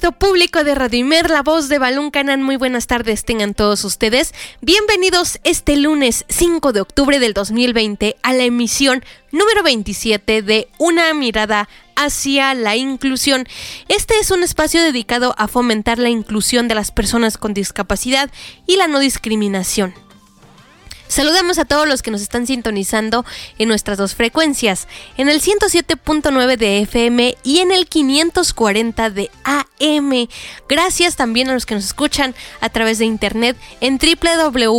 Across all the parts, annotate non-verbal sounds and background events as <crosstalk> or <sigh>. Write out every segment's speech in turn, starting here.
Público de Radio Imer, la voz de Balún Canan, muy buenas tardes tengan todos ustedes. Bienvenidos este lunes 5 de octubre del 2020 a la emisión número 27 de Una mirada hacia la inclusión. Este es un espacio dedicado a fomentar la inclusión de las personas con discapacidad y la no discriminación. Saludamos a todos los que nos están sintonizando en nuestras dos frecuencias, en el 107.9 de FM y en el 540 de AM. Gracias también a los que nos escuchan a través de internet en www.imer.mx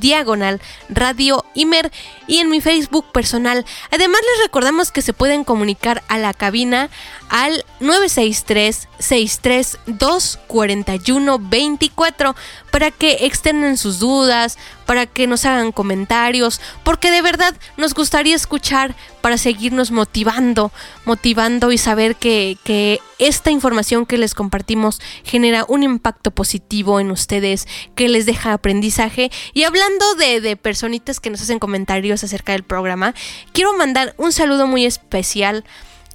diagonal radio Imer y en mi Facebook personal. Además les recordamos que se pueden comunicar a la cabina al 963 632 4124 para que externen sus dudas, para que nos hagan comentarios, porque de verdad nos gustaría escuchar para seguirnos motivando, motivando y saber que, que esta información que les compartimos genera un impacto positivo en ustedes, que les deja aprendizaje. Y hablando de, de personitas que nos hacen comentarios acerca del programa, quiero mandar un saludo muy especial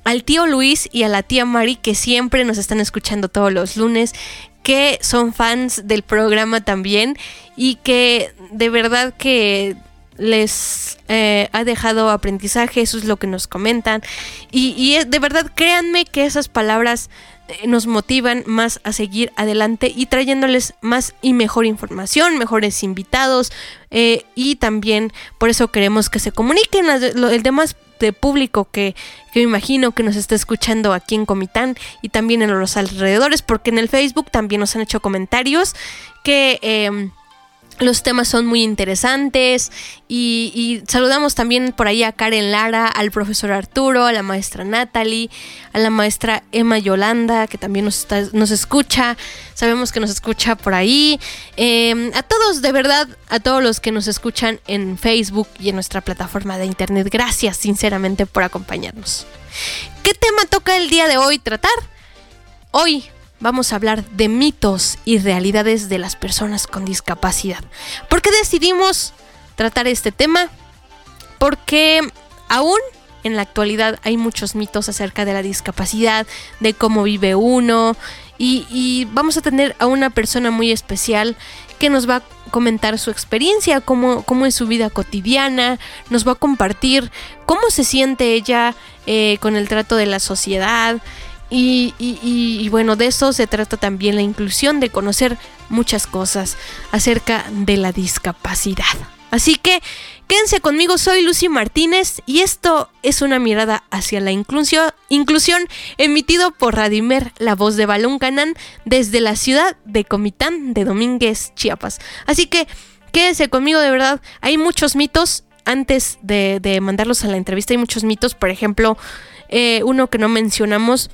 al tío Luis y a la tía Mari que siempre nos están escuchando todos los lunes, que son fans del programa también y que de verdad que les eh, ha dejado aprendizaje, eso es lo que nos comentan. Y, de verdad créanme que esas palabras eh, nos motivan más a seguir adelante y trayéndoles más y mejor información, mejores invitados eh, y también por eso queremos que se comuniquen el demás de público que, me imagino que nos está escuchando aquí en Comitán y también en los alrededores, porque en el Facebook también nos han hecho comentarios que... Em, los temas son muy interesantes y, saludamos también por ahí a Karen Lara, al profesor Arturo, a la maestra Natalie, a la maestra Emma Yolanda, que también nos, nos escucha, sabemos que nos escucha por ahí, em, a todos, de verdad, a todos los que nos escuchan en Facebook y en nuestra plataforma de internet, gracias sinceramente por acompañarnos. ¿Qué tema toca el día de hoy tratar? Hoy vamos a hablar de mitos y realidades de las personas con discapacidad. ¿Por qué decidimos tratar este tema? Porque aún en la actualidad hay muchos mitos acerca de la discapacidad, de cómo vive uno, y, vamos a tener a una persona muy especial que nos va a comentar su experiencia, cómo, es su vida cotidiana, nos va a compartir cómo se siente ella eh, con el trato de la sociedad, y, bueno, de eso se trata también la inclusión, de conocer muchas cosas acerca de la discapacidad. Así que quédense conmigo, soy Lucy Martínez y esto es una mirada hacia la inclusión, inclusión emitido por Radimer, la voz de Balón Canán, desde la ciudad de Comitán de Domínguez, Chiapas. Así que quédense conmigo, de verdad, hay muchos mitos. Antes de, mandarlos a la entrevista hay muchos mitos, por ejemplo, eh, uno que no mencionamos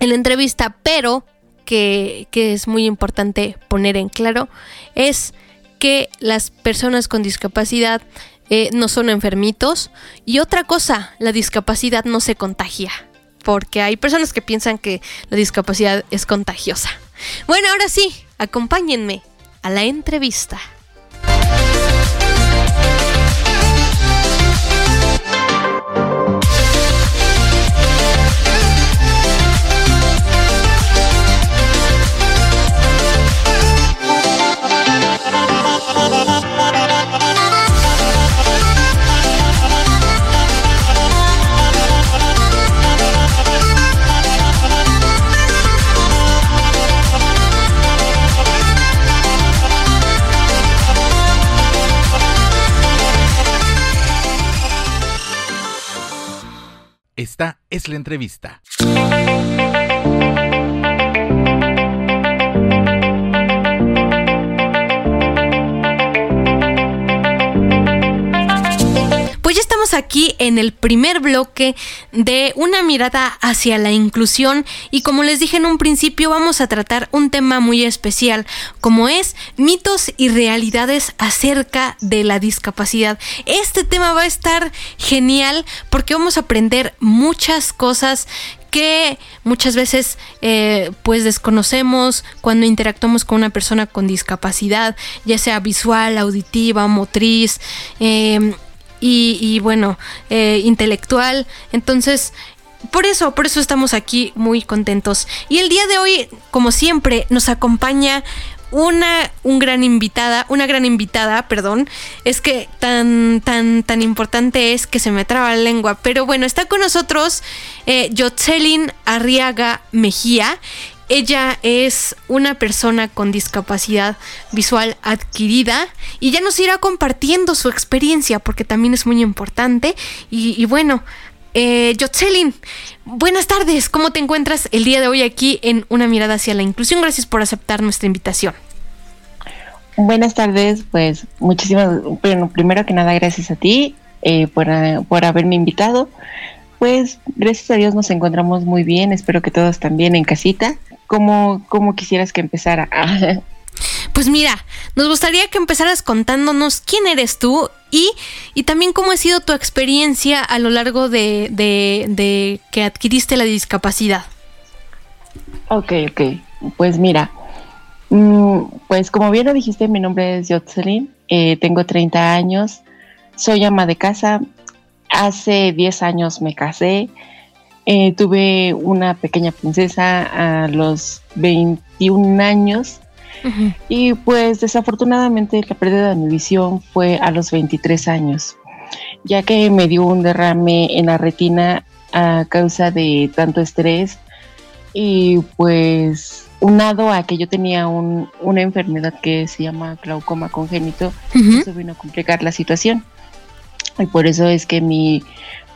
en la entrevista, pero que, es muy importante poner en claro, es que las personas con discapacidad eh, no son enfermitos. Y otra cosa, la discapacidad no se contagia. Porque hay personas que piensan que la discapacidad es contagiosa. Bueno, ahora sí, acompáñenme a la entrevista. Esta es la entrevista. Aquí en el primer bloque de una mirada hacia la inclusión y como les dije en un principio vamos a tratar un tema muy especial como es mitos y realidades acerca de la discapacidad. Este tema va a estar genial porque vamos a aprender muchas cosas que muchas veces eh, pues desconocemos cuando interactuamos con una persona con discapacidad, ya sea visual, auditiva, motriz, eh, y, bueno, eh, intelectual. Entonces, por eso, por eso estamos aquí muy contentos. Y el día de hoy, como siempre, nos acompaña una un gran invitada, una gran invitada, perdón, es que tan tan tan importante es que se me traba la lengua, pero bueno, está con nosotros eh, Arriaga Mejía ella es una persona con discapacidad visual adquirida y ya nos irá compartiendo su experiencia porque también es muy importante. Y, bueno, eh, buenas tardes. ¿Cómo te encuentras el día de hoy aquí en Una mirada hacia la inclusión? Gracias por aceptar nuestra invitación. Buenas tardes, pues muchísimas, bueno, primero que nada gracias a ti eh, por, por haberme invitado. Pues gracias a Dios nos encontramos muy bien, espero que todos también en casita. ¿Cómo, cómo quisieras que empezara? <laughs> Pues mira, nos gustaría que empezaras contándonos quién eres tú y, y también cómo ha sido tu experiencia a lo largo de, de, que adquiriste la discapacidad. Ok, ok. Pues mira, mm, pues como bien lo dijiste, mi nombre es Jocelyn, eh, tengo 30 años, soy ama de casa, hace 10 años me casé, eh, tuve una pequeña princesa a los 21 años. Y pues desafortunadamente la pérdida de mi visión fue a los 23 años, ya que me dio un derrame en la retina a causa de tanto estrés y pues unado a que yo tenía una enfermedad que se llama glaucoma congénito, eso vino a complicar la situación. Y por eso es que mi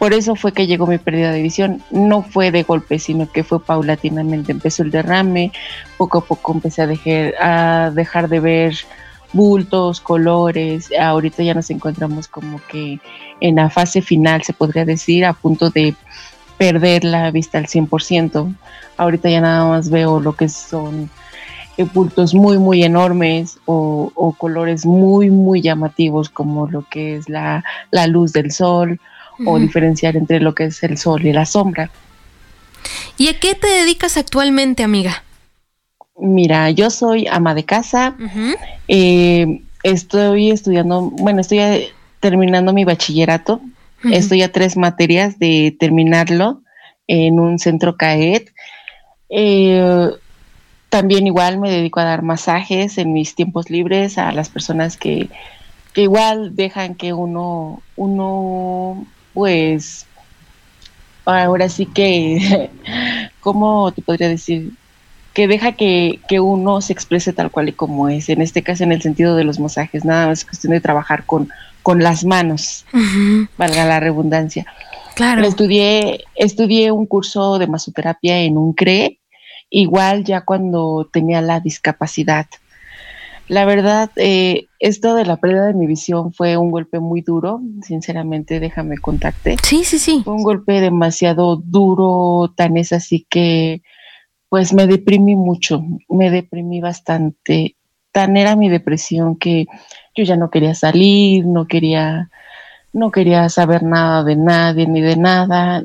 por eso fue que llegó mi pérdida de visión. No fue de golpe, sino que fue paulatinamente. Empezó el derrame, poco a poco empecé a dejar, a dejar de ver bultos, colores. Ahorita ya nos encontramos como que en la fase final, se podría decir, a punto de perder la vista al 100%. Ahorita ya nada más veo lo que son bultos muy, muy enormes o, o colores muy, muy llamativos como lo que es la, la luz del sol o diferenciar entre lo que es el sol y la sombra. ¿Y a qué te dedicas actualmente, amiga? Mira, yo soy ama de casa, eh, estoy estudiando, bueno, estoy eh, terminando mi bachillerato, estoy a tres materias de terminarlo en un centro CAET. Eh, también igual me dedico a dar masajes en mis tiempos libres a las personas que, que igual dejan que uno, uno pues ahora sí que, <laughs> ¿cómo te podría decir? Que deja que, uno se exprese tal cual y como es, en este caso en el sentido de los masajes, nada más es cuestión de trabajar con, con las manos, valga la redundancia. Claro. Estudié, estudié un curso de masoterapia en un CRE, igual ya cuando tenía la discapacidad. La verdad, eh, esto de la pérdida de mi visión fue un golpe muy duro, sinceramente, déjame contarte. Sí, sí, sí. Fue un golpe demasiado duro, tan es así que, pues me deprimí mucho, me deprimí bastante. Tan era mi depresión que yo ya no quería salir, no quería, no quería saber nada de nadie ni de nada,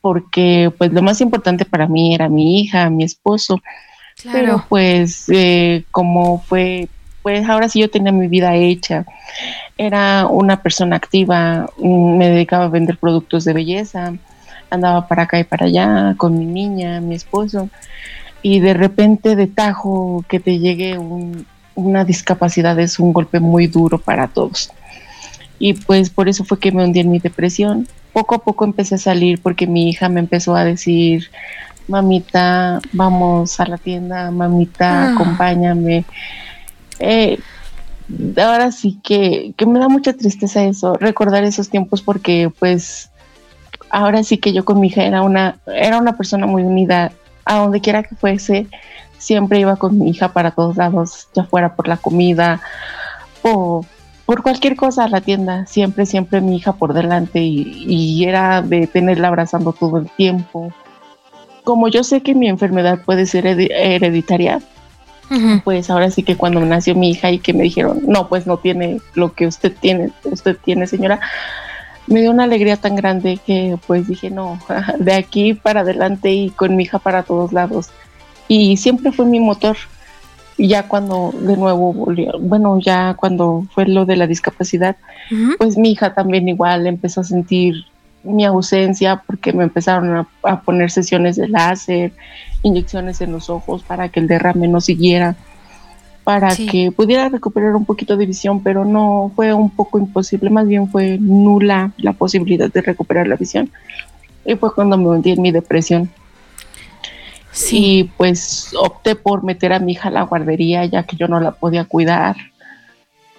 porque pues lo más importante para mí era mi hija, mi esposo pero pues eh, como fue, pues ahora sí yo tenía mi vida hecha. Era una persona activa, mm, me dedicaba a vender productos de belleza, andaba para acá y para allá con mi niña, mi esposo, y de repente de tajo que te llegue una discapacidad es un golpe muy duro para todos. Y pues por eso fue que me hundí en mi depresión. Poco a poco empecé a salir porque mi hija me empezó a decir, mamita, vamos a la tienda, mamita, ah. acompáñame. Eh, ahora sí que, que me da mucha tristeza eso, recordar esos tiempos porque pues ahora sí que yo con mi hija era una, era una persona muy unida, a donde quiera que fuese, siempre iba con mi hija para todos lados, ya fuera por la comida o por cualquier cosa a la tienda, siempre, siempre mi hija por delante y, era de tenerla abrazando todo el tiempo. Como yo sé que mi enfermedad puede ser hereditaria, pues ahora sí que cuando nació mi hija y que me dijeron, no, pues no tiene lo que usted tiene, usted tiene señora, me dio una alegría tan grande que pues dije, no, <laughs> de aquí para adelante y con mi hija para todos lados. Y siempre fue mi motor y ya cuando de nuevo volvió, bueno, ya cuando fue lo de la discapacidad, pues mi hija también igual empezó a sentir mi ausencia porque me empezaron a, poner sesiones de láser, inyecciones en los ojos para que el derrame no siguiera, para que pudiera recuperar un poquito de visión, pero no fue un poco imposible, más bien fue nula la posibilidad de recuperar la visión. Y fue cuando me hundí en mi depresión. Sí. Y pues opté por meter a mi hija a la guardería ya que yo no la podía cuidar.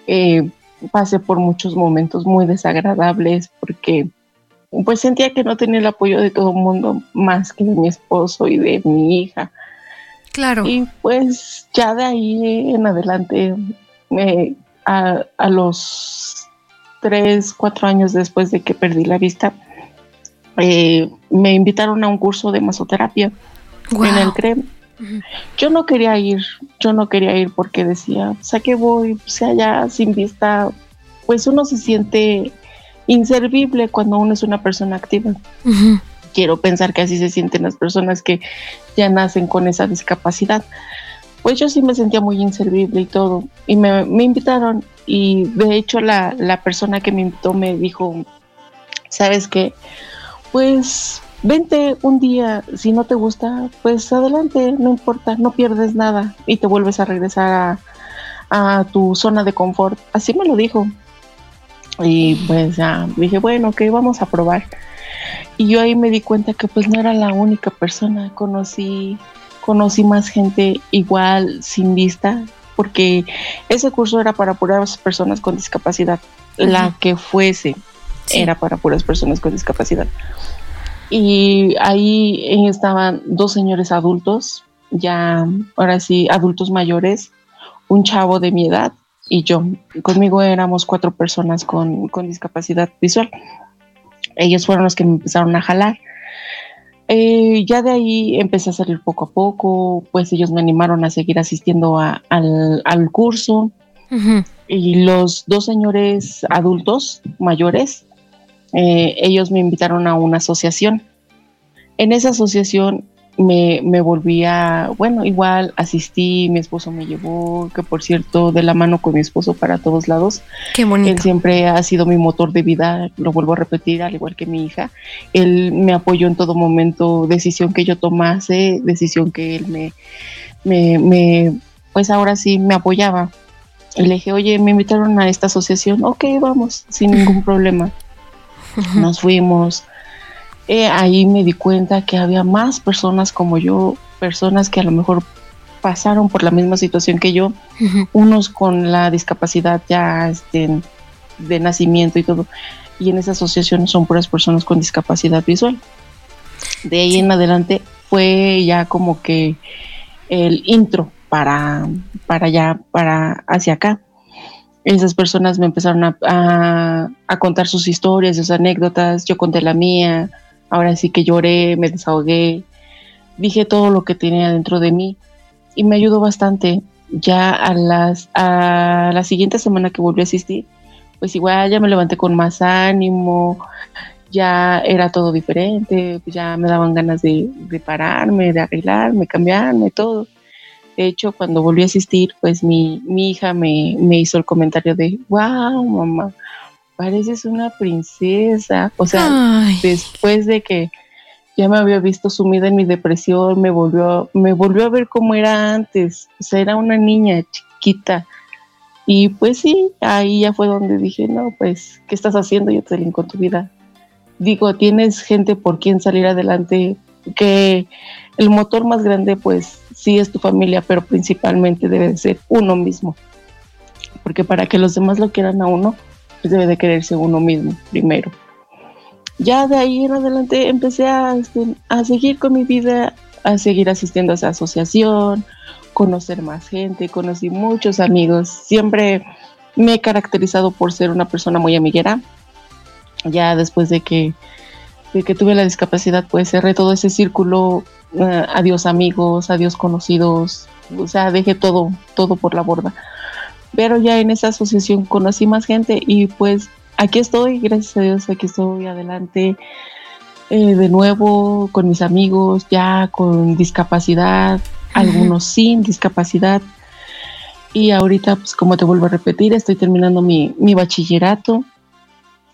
Eh, pasé por muchos momentos muy desagradables porque pues sentía que no tenía el apoyo de todo el mundo más que de mi esposo y de mi hija. Claro. Y pues ya de ahí en adelante, a, a, los tres, cuatro años después de que perdí la vista, eh, me invitaron a un curso de masoterapia en el CREM. Yo no quería ir, yo no quería ir porque decía, o sea que voy, o sea, ya sin vista, pues uno se siente inservible cuando uno es una persona activa. Quiero pensar que así se sienten las personas que ya nacen con esa discapacidad. Pues yo sí me sentía muy inservible y todo. Y me, invitaron y de hecho la, la persona que me invitó me dijo, ¿sabes qué? Pues vente un día, si no te gusta, pues adelante, no importa, no pierdes nada y te vuelves a regresar a, tu zona de confort. Así me lo dijo. Y pues ya dije, bueno, que vamos a probar. Y yo ahí me di cuenta que pues no era la única persona, conocí, conocí más gente igual sin vista, porque ese curso era para puras personas con discapacidad, la que fuese, era para puras personas con discapacidad. Y ahí estaban dos señores adultos, ya ahora sí, adultos mayores, un chavo de mi edad y yo. Conmigo éramos cuatro personas con, discapacidad visual. Ellos fueron los que me empezaron a jalar. Eh, ya de ahí empecé a salir poco a poco, pues ellos me animaron a seguir asistiendo al, curso. Y los dos señores adultos mayores eh, ellos me invitaron a una asociación. En esa asociación me, me volví a, bueno, igual asistí, mi esposo me llevó, que por cierto, de la mano con mi esposo para todos lados. Qué bonito. Él siempre ha sido mi motor de vida, lo vuelvo a repetir, al igual que mi hija. Él me apoyó en todo momento, decisión que yo tomase, decisión que él me, me, me pues ahora sí me apoyaba. Y le dije, oye, me invitaron a esta asociación, ok, vamos, sin ningún problema. Nos fuimos. Eh, ahí me di cuenta que había más personas como yo, personas que a lo mejor pasaron por la misma situación que yo, unos con la discapacidad ya este, de nacimiento y todo. Y en esa asociación son puras personas con discapacidad visual. De ahí en adelante fue ya como que el intro para, para allá, para hacia acá esas personas me empezaron a, contar sus historias, sus anécdotas, yo conté la mía, ahora sí que lloré, me desahogué, dije todo lo que tenía dentro de mí y me ayudó bastante. Ya a, las, a la siguiente semana que volví a asistir, pues igual ya me levanté con más ánimo, ya era todo diferente, ya me daban ganas de, de pararme, de arreglarme, cambiarme, todo. De hecho, cuando volví a asistir, pues mi, hija me, hizo el comentario de, wow, mamá, pareces una princesa. O sea, después de que ya me había visto sumida en mi depresión, me volvió, me volvió a ver como era antes. O sea, era una niña chiquita. Y pues sí, ahí ya fue donde dije, no, pues, ¿qué estás haciendo, yo te con tu vida? Digo, tienes gente por quien salir adelante, que el motor más grande, pues, sí es tu familia, pero principalmente debe ser uno mismo. Porque para que los demás lo quieran a uno, pues debe de quererse uno mismo primero. ya de ahí en adelante empecé a, este, seguir con mi vida, a seguir asistiendo a esa asociación, conocer más gente, conocí muchos amigos. Siempre me he caracterizado por ser una persona muy amiguera. Ya después de de que tuve la discapacidad, pues cerré todo ese círculo. Eh, adiós amigos, adiós conocidos. O sea, dejé todo, todo por la borda. Pero ya en esa asociación conocí más gente y pues aquí estoy, gracias a Dios, aquí estoy adelante. Eh, de nuevo con mis amigos, ya con discapacidad, algunos sin discapacidad. Y ahorita, pues como te vuelvo a repetir, estoy terminando mi, bachillerato.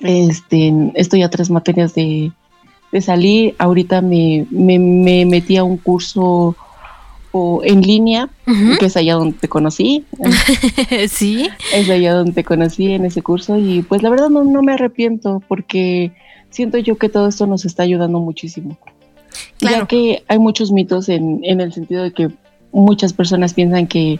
Este, estoy a tres materias de, salir. Ahorita me, me, metí a un curso en línea, que es allá donde te conocí. <laughs> sí. Es allá donde te conocí en ese curso y pues la verdad no, me arrepiento porque siento yo que todo esto nos está ayudando muchísimo. Ya que hay muchos mitos en, en el sentido de que muchas personas piensan que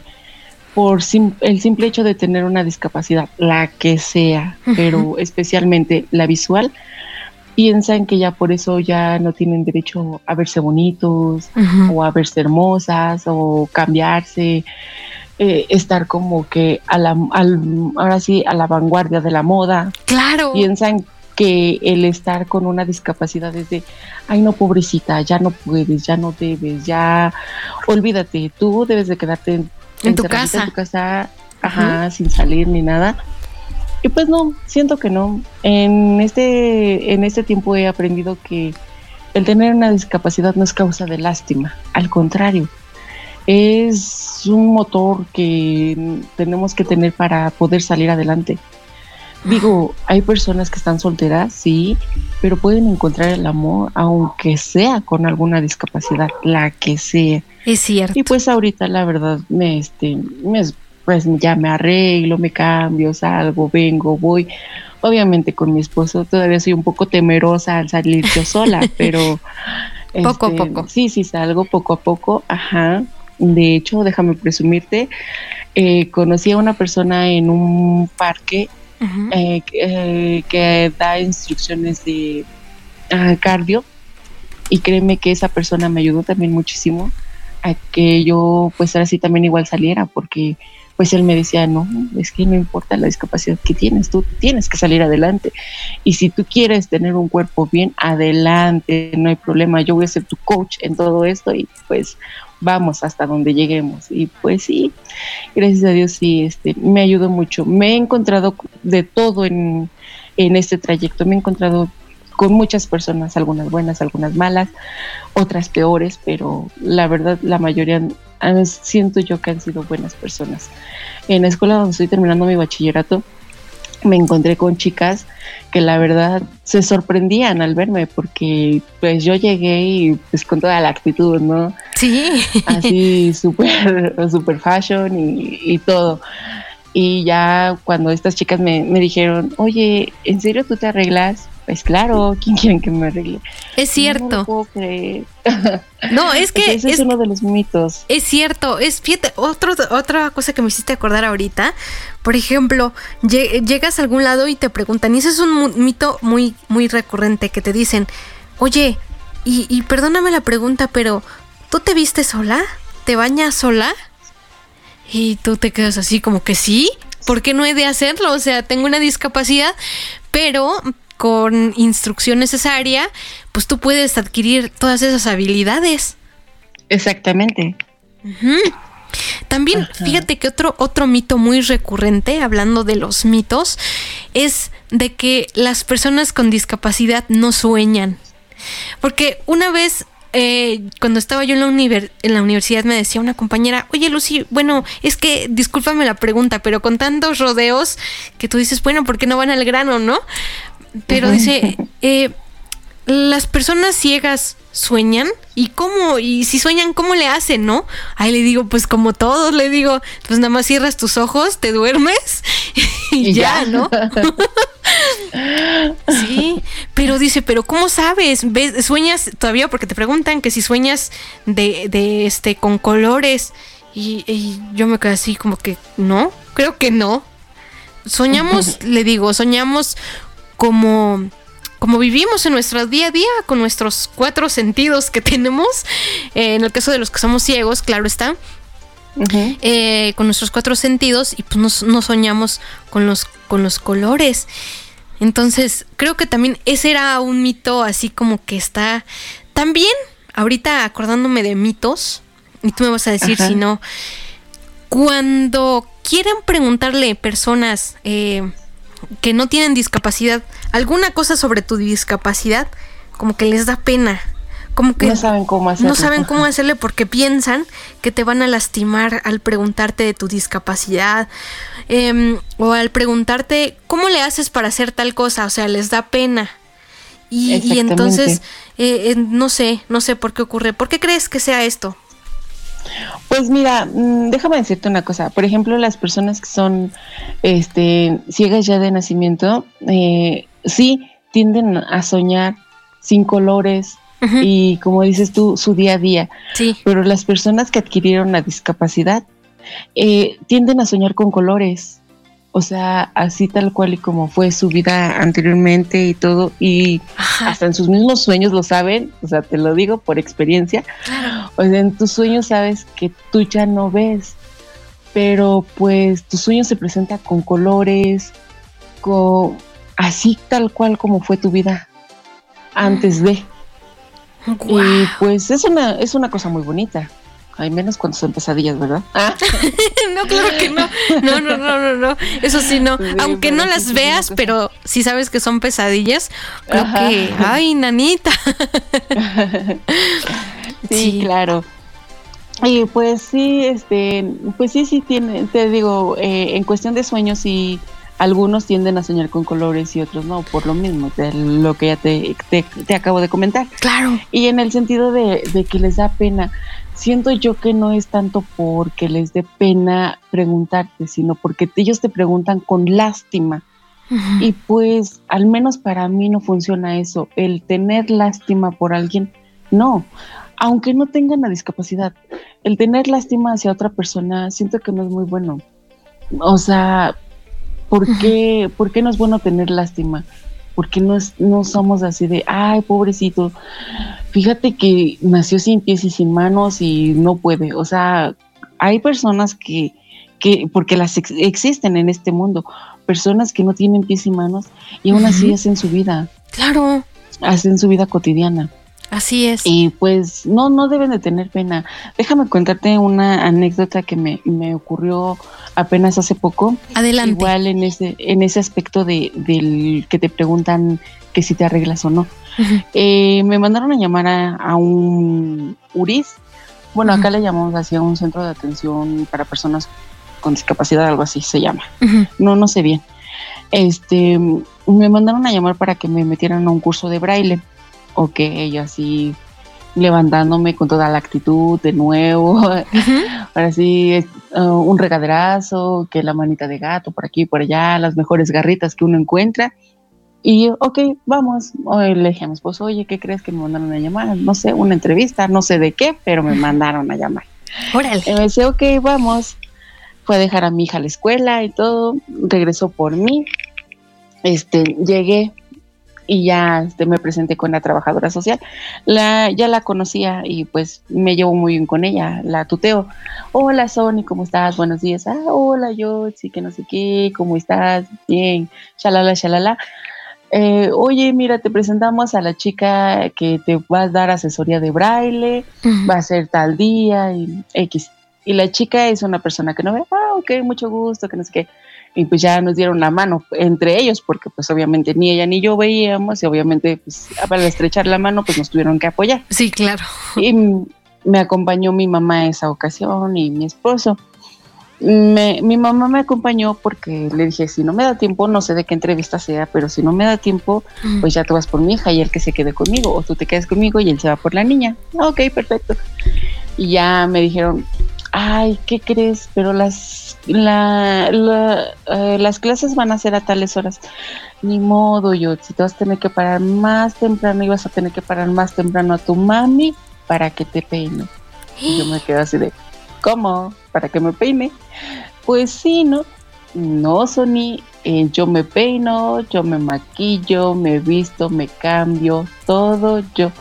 por el simple hecho de tener una discapacidad, la que sea, pero especialmente la visual, piensan que ya por eso ya no tienen derecho a verse bonitos o a verse hermosas o cambiarse, eh, estar como que a la, ahora sí a la vanguardia de la moda. Claro. Piensan que el estar con una discapacidad es de, ay no pobrecita, ya no puedes, ya no debes, ya olvídate, tú debes de quedarte en, tu casa, en tu casa, ajá, sin salir ni nada y pues no, siento que no. En este, en este tiempo he aprendido que el tener una discapacidad no es causa de lástima, al contrario, es un motor que tenemos que tener para poder salir adelante. Digo, hay personas que están solteras, sí, pero pueden encontrar el amor aunque sea con alguna discapacidad, la que sea. Es cierto. Y pues ahorita la verdad me, este, me, pues ya me arreglo, me cambio, salgo, vengo, voy. Obviamente con mi esposo todavía soy un poco temerosa al salir yo sola, <laughs> pero... poco a este, poco. Sí, sí, salgo poco a poco, ajá. De hecho, déjame presumirte, eh, conocí a una persona en un parque eh, eh, que da instrucciones de ah, cardio y créeme que esa persona me ayudó también muchísimo a que yo pues ahora sí también igual saliera porque pues él me decía, no, es que no importa la discapacidad que tienes, tú tienes que salir adelante. Y si tú quieres tener un cuerpo bien, adelante, no hay problema, yo voy a ser tu coach en todo esto y pues vamos hasta donde lleguemos. Y pues sí, gracias a Dios sí, este, me ayudó mucho. Me he encontrado de todo en, en este trayecto, me he encontrado con muchas personas, algunas buenas, algunas malas, otras peores, pero la verdad la mayoría siento yo que han sido buenas personas. En la escuela donde estoy terminando mi bachillerato, me encontré con chicas que la verdad se sorprendían al verme porque pues yo llegué y pues con toda la actitud, ¿no? Sí. Así <laughs> súper super fashion y, y, todo. Y ya cuando estas chicas me, me dijeron, oye, ¿en serio tú te arreglas? Pues claro, ¿quién <laughs> quiere que me arregle? Es cierto. <laughs> No, es que <laughs> ese es, uno de los mitos. Es cierto, es fíjate, otro, otra cosa que me hiciste acordar ahorita, por ejemplo, llegas a algún lado y te preguntan, y ese es un mito muy, muy recurrente, que te dicen, oye, y, y perdóname la pregunta, pero ¿tú te viste sola? ¿Te bañas sola? Y tú te quedas así como que sí, ¿por qué no he de hacerlo? O sea, tengo una discapacidad, pero con instrucción necesaria, pues tú puedes adquirir todas esas habilidades. Exactamente. También, fíjate que otro, otro mito muy recurrente, hablando de los mitos, es de que las personas con discapacidad no sueñan. Porque una vez eh, cuando estaba yo en la, en la universidad me decía una compañera, oye Lucy, bueno, es que discúlpame la pregunta, pero con tantos rodeos que tú dices, bueno, ¿por qué no van al grano, no? Pero dice, eh, las personas ciegas sueñan y cómo, y si sueñan, ¿cómo le hacen, no? Ahí le digo, pues como todos, le digo, pues nada más cierras tus ojos, te duermes <laughs> y, ya, ¿no? <laughs> sí, pero dice, pero ¿cómo sabes? ¿Ves, ¿Sueñas todavía? Porque te preguntan que si sueñas de, de este, con colores y, y yo me quedé así como que, no, creo que no. Soñamos, <laughs> le digo, soñamos como como vivimos en nuestro día a día con nuestros cuatro sentidos que <laughs> tenemos, eh, en el caso de los que somos ciegos, claro está, eh, con nuestros cuatro sentidos y pues no, soñamos con los, con los colores. Entonces, creo que también ese era un mito así como que está también, ahorita acordándome de mitos, y tú me vas a decir si no, cuando quieran preguntarle personas eh, que no tienen discapacidad alguna cosa sobre tu discapacidad, como que les da pena como que no saben cómo hacerle. No saben cómo <laughs> hacerle porque piensan que te van a lastimar al preguntarte de tu discapacidad em, o al preguntarte cómo le haces para hacer tal cosa, o sea, les da pena. Y, entonces, eh, no sé, no sé por qué ocurre. ¿Por qué crees que sea esto? Pues mira, mm, déjame decirte una cosa. Por ejemplo, las personas que son este, ciegas ya de nacimiento, eh, sí tienden a soñar sin colores, y como dices tú, su día a día. Sí. Pero las personas que adquirieron la discapacidad eh, tienden a soñar con colores. O sea, así tal cual y como fue su vida anteriormente y todo, y hasta en sus mismos sueños lo saben, o sea, te lo digo por experiencia, o sea, en tus sueños sabes que tú ya no ves, pero pues tu sueño se presenta con colores, con así tal cual como fue tu vida antes de. Y pues es una, es una cosa muy bonita. Hay menos cuando son pesadillas, ¿verdad? Ah. <laughs> no, claro que no. No, no, no, no, no. Eso sí, no. Aunque no las veas, pero si sabes que son pesadillas, creo que, ay, nanita. <laughs> sí, claro. Y pues sí, este, pues sí, sí tiene, te digo, eh, en cuestión de sueños sí algunos tienden a soñar con colores y otros no, por lo mismo, de lo que ya te, te, acabo de comentar. Claro. Y en el sentido de, que les da pena, siento yo que no es tanto porque les dé pena preguntarte, sino porque ellos te preguntan con lástima. Y pues al menos para mí no funciona eso, el tener lástima por alguien, no, aunque no tengan la discapacidad, el tener lástima hacia otra persona siento que no es muy bueno. O sea, ¿Por qué, ¿Por qué no es bueno tener lástima? Porque no, es, no somos así de, ay, pobrecito, fíjate que nació sin pies y sin manos y no puede. O sea, hay personas que, que porque las existen en este mundo, personas que no tienen pies y manos y aún así hacen su vida. Claro. Hacen su vida cotidiana. Así es. Y pues no, no deben de tener pena. Déjame contarte una anécdota que me, me ocurrió apenas hace poco. Adelante. Igual en ese, en ese aspecto de, del que te preguntan que si te arreglas o no. Eh, me mandaron a llamar a, un URIS. Bueno, acá le llamamos así a un centro de atención para personas con discapacidad, algo así se llama. No, no sé bien. Este, me mandaron a llamar para que me metieran a un curso de braille ok, yo así levantándome con toda la actitud de nuevo, <laughs> ahora sí, uh, un regaderazo, que la manita de gato por aquí y por allá, las mejores garritas que uno encuentra. Y ok, vamos. le dije a mi esposo, oye, ¿qué crees que me mandaron a llamar? No sé, una entrevista, no sé de qué, pero me mandaron a llamar. Órale. Y me dice, ok, vamos. Fue a dejar a mi hija a la escuela y todo, regresó por mí. Este, llegué, y ya este, me presenté con la trabajadora social. La, ya la conocía y pues me llevo muy bien con ella, la tuteo. Hola Sony, ¿cómo estás? Buenos días. Ah, hola yo, sí que no sé qué, ¿cómo estás? Bien, shalala, shalala. Eh, oye, mira, te presentamos a la chica que te va a dar asesoría de braille, va a ser tal día y X. Y la chica es una persona que no ve, ah, ok, mucho gusto, que no sé qué y pues ya nos dieron la mano entre ellos, porque pues obviamente ni ella ni yo veíamos y obviamente pues para estrechar la mano pues nos tuvieron que apoyar. Sí, claro. Y me acompañó mi mamá esa ocasión y mi esposo. mi mamá me acompañó porque le dije, si no me da tiempo, no sé de qué entrevista sea, pero si no me da tiempo, pues ya te vas por mi hija y él que se quede conmigo, o tú te quedas conmigo y él se va por la niña. Ok, perfecto. Y ya me dijeron, ay, ¿qué crees? Pero las, la, eh, las clases van a ser a tales horas. Ni modo, yo, si te vas a tener que parar más temprano y a tener que parar más temprano a tu mami para que te peine. Y yo me quedo así de, ¿cómo? ¿Para que me peine? Pues sí, ¿no? no, Sony, eh, yo me peino, yo me maquillo, me visto, me cambio, todo yo.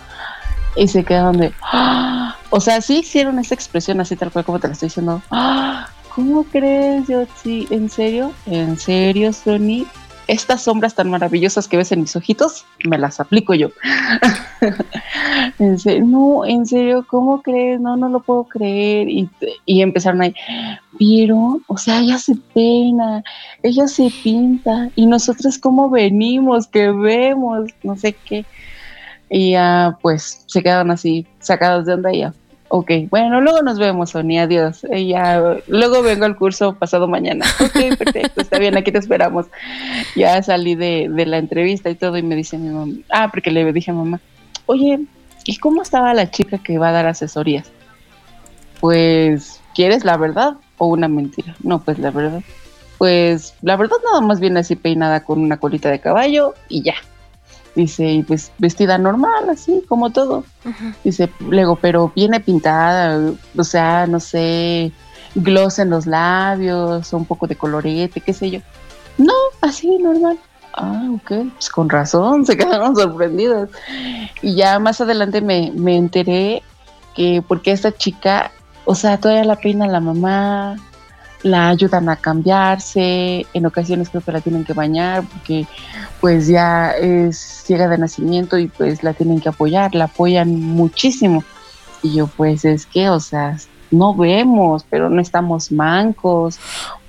Y se quedaron de, ¡Ah! o sea, sí hicieron esa expresión así tal cual como te la estoy diciendo. ¡Ah! ¿Cómo crees, yo sí? ¿En serio? ¿En serio, Sony? estas sombras tan maravillosas que ves en mis ojitos, me las aplico yo. <laughs> no, en serio, ¿cómo crees? No, no lo puedo creer. Y, y empezaron ahí, pero, o sea, ella se peina, ella se pinta, y nosotros cómo venimos, que vemos, no sé qué. Y ya, pues, se quedaron así, sacados de onda y ya Ok, bueno, luego nos vemos, Sonia, adiós. ya, luego vengo al curso pasado mañana. <laughs> Ok, perfecto, está bien, aquí te esperamos. Ya salí de, de, la entrevista y todo y me dice mi mamá, ah, porque le dije a mamá, oye, ¿y cómo estaba la chica que va a dar asesorías? Pues, ¿quieres la verdad o una mentira? No, pues la verdad. Pues la verdad nada más viene así peinada con una colita de caballo y ya. Dice, y pues vestida normal, así como todo. Dice, luego, pero viene pintada, o sea, no sé, gloss en los labios, un poco de colorete, qué sé yo. No, así normal. Ah, ok, pues con razón, <laughs> se quedaron sorprendidos. Y ya más adelante me, me enteré que porque esta chica, o sea, todavía la peina la mamá, la ayudan a cambiarse, en ocasiones creo que la tienen que bañar porque pues ya es ciega de nacimiento y pues la tienen que apoyar, la apoyan muchísimo. Y yo pues es que, o sea, no vemos, pero no estamos mancos,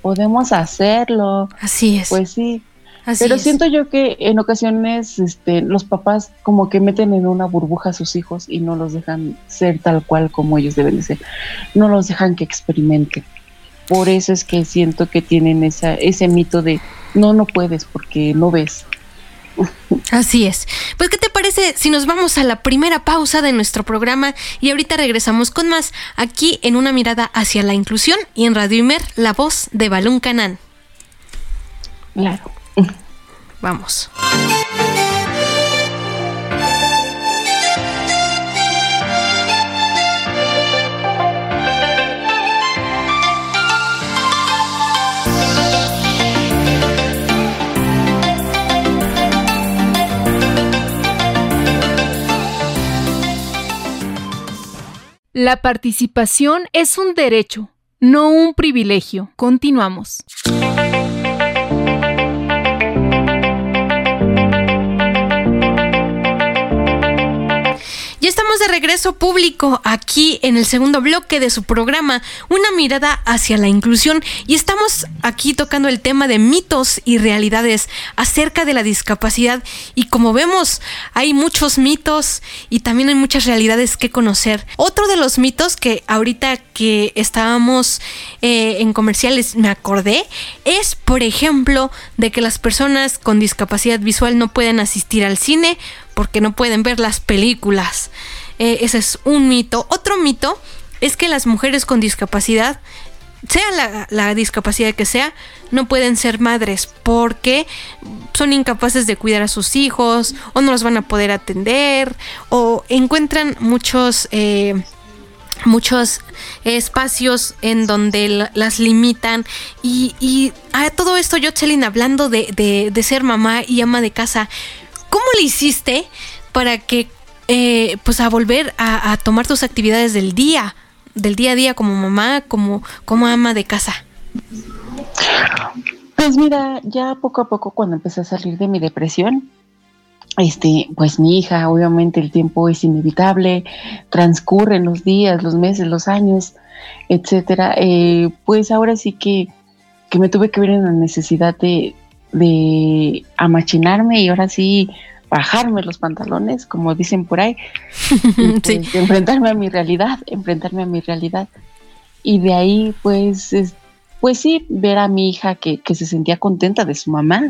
podemos hacerlo. Así es. Pues sí. pero siento yo que en ocasiones este, los papás como que meten en una burbuja a sus hijos y no los dejan ser tal cual como ellos deben de ser. No los dejan que experimenten por eso es que siento que tienen esa, ese mito de no, no puedes porque no ves. Así es. Pues, ¿qué te parece si nos vamos a la primera pausa de nuestro programa y ahorita regresamos con más aquí en una mirada hacia la inclusión y en Radio Imer, la voz de Balún Canán? Claro. Vamos. La participación es un derecho, no un privilegio. Continuamos. Regreso público aquí en el segundo bloque de su programa, Una mirada hacia la inclusión, y estamos aquí tocando el tema de mitos y realidades acerca de la discapacidad. Y como vemos, hay muchos mitos y también hay muchas realidades que conocer. Otro de los mitos que ahorita que estábamos eh, en comerciales me acordé es, por ejemplo, de que las personas con discapacidad visual no pueden asistir al cine porque no pueden ver las películas. Eh, ese es un mito. Otro mito es que las mujeres con discapacidad, sea la, discapacidad que sea, no pueden ser madres porque son incapaces de cuidar a sus hijos o no los van a poder atender o encuentran muchos... Eh, muchos espacios en donde las limitan y, a todo esto Jocelyn hablando de, de ser mamá y ama de casa ¿Cómo le hiciste para que, eh, pues, a volver a, tomar tus actividades del día, del día a día como mamá, como, como ama de casa? Pues mira, ya poco a poco cuando empecé a salir de mi depresión, este, pues mi hija, obviamente el tiempo es inevitable, transcurren los días, los meses, los años, etcétera. Eh, pues ahora sí que, que me tuve que ver en la necesidad de, de amachinarme y ahora sí bajarme los pantalones, como dicen por ahí, <laughs> pues, enfrentarme a mi realidad, enfrentarme a mi realidad. Y de ahí, pues, pues sí, ver a mi hija que, que se sentía contenta de su mamá,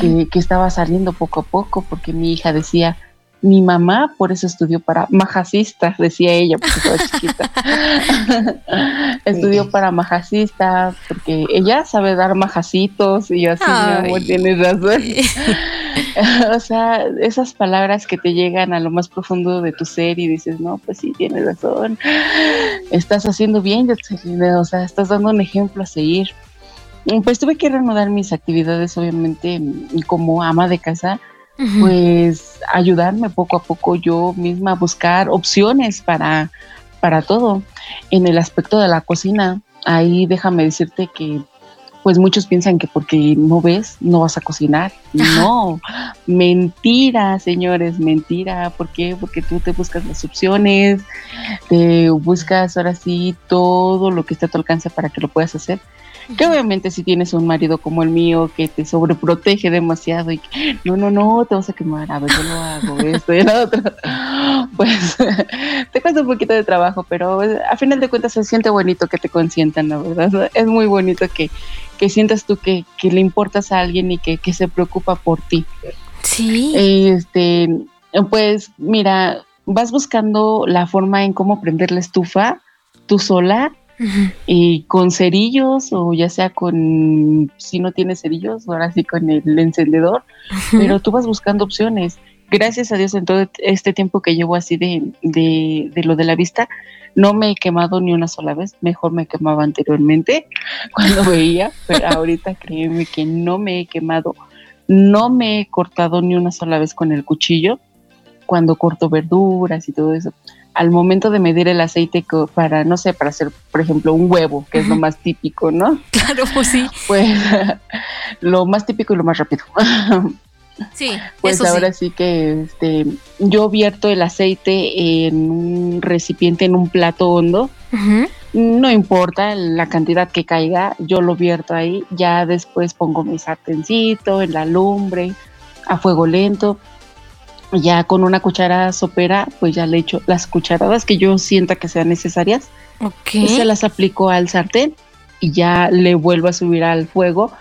que, que, estaba saliendo poco a poco, porque mi hija decía, mi mamá por eso estudió para majasista, <laughs> decía ella, porque estaba chiquita. <laughs> estudió para majasista porque ella sabe dar majacitos y yo así, mi amor, tienes razón. <laughs> o sea, esas palabras que te llegan a lo más profundo de tu ser y dices, no, pues sí, tienes razón. Estás haciendo bien, o sea, estás dando un ejemplo a seguir. pues tuve que reanudar mis actividades, obviamente, como ama de casa, pues ayudarme poco a poco yo misma a buscar opciones para, para todo. En el aspecto de la cocina, ahí déjame decirte que pues muchos piensan que porque no ves, no vas a cocinar. No, mentira, señores, mentira. ¿Por qué? Porque tú te buscas las opciones, te buscas ahora sí todo lo que está a tu alcance para que lo puedas hacer. Que obviamente si tienes un marido como el mío que te sobreprotege demasiado y que, no, no, no, te vas a quemar, a ver, yo lo hago, esto y lo otro, <laughs> pues <laughs> te cuesta un poquito de trabajo, pero a final de cuentas se siente bonito que te consientan, la verdad. Es muy bonito que, que sientas tú que, que, le importas a alguien y que, que se preocupa por ti. Sí. Este, pues mira, vas buscando la forma en cómo prender la estufa tú sola y con cerillos o ya sea con, si no tienes cerillos, ahora sí con el encendedor, pero tú vas buscando opciones. Gracias a Dios en todo este tiempo que llevo así de, de, de lo de la vista, no me he quemado ni una sola vez, mejor me quemaba anteriormente <laughs> cuando veía, pero ahorita créeme que no me he quemado, no me he cortado ni una sola vez con el cuchillo cuando corto verduras y todo eso al momento de medir el aceite para, no sé, para hacer, por ejemplo, un huevo, que es lo más típico, ¿no? <laughs> Claro, pues sí. Pues <laughs> lo más típico y lo más rápido. <laughs> Sí, pues ahora sí. que este, yo vierto el aceite en un recipiente, en un plato hondo. No importa la cantidad que caiga, yo lo vierto ahí. Ya después pongo mi sartencito en la lumbre, a fuego lento ya con una cuchara sopera, pues ya le echo las cucharadas que yo sienta que sean necesarias. Ok. Y se las aplico al sartén y ya le vuelvo a subir al fuego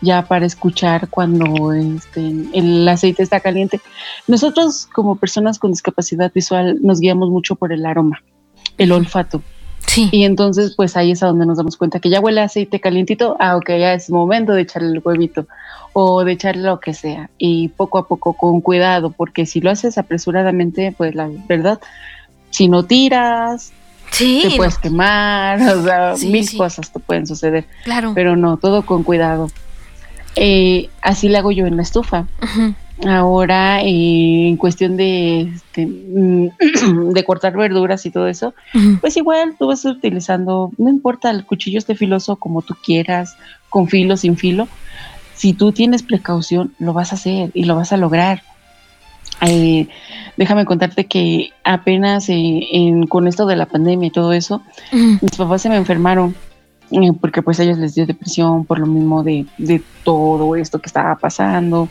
ya para escuchar cuando este, el aceite está caliente. Nosotros como personas con discapacidad visual nos guiamos mucho por el aroma, el olfato. Sí. Y entonces pues ahí es a donde nos damos cuenta que ya huele aceite calientito, ah, ok, ya es momento de echarle el huevito o de echarle lo que sea y poco a poco con cuidado, porque si lo haces apresuradamente, pues la verdad, si no tiras, te puedes quemar, <laughs> o sea, mil cosas te pueden suceder. Claro. Pero no, todo con cuidado. Eh, así le hago yo en la estufa. Ahora, eh, en cuestión de, este, <clears throat> de cortar verduras y todo eso, pues igual tú vas utilizando, no importa, el cuchillo esté filoso como tú quieras, con filo, sin filo, si tú tienes precaución, lo vas a hacer y lo vas a lograr. Eh, déjame contarte que apenas eh, con esto de la pandemia y todo eso, mis papás se me enfermaron porque pues a ellos les dio depresión por lo mismo de, de todo esto que estaba pasando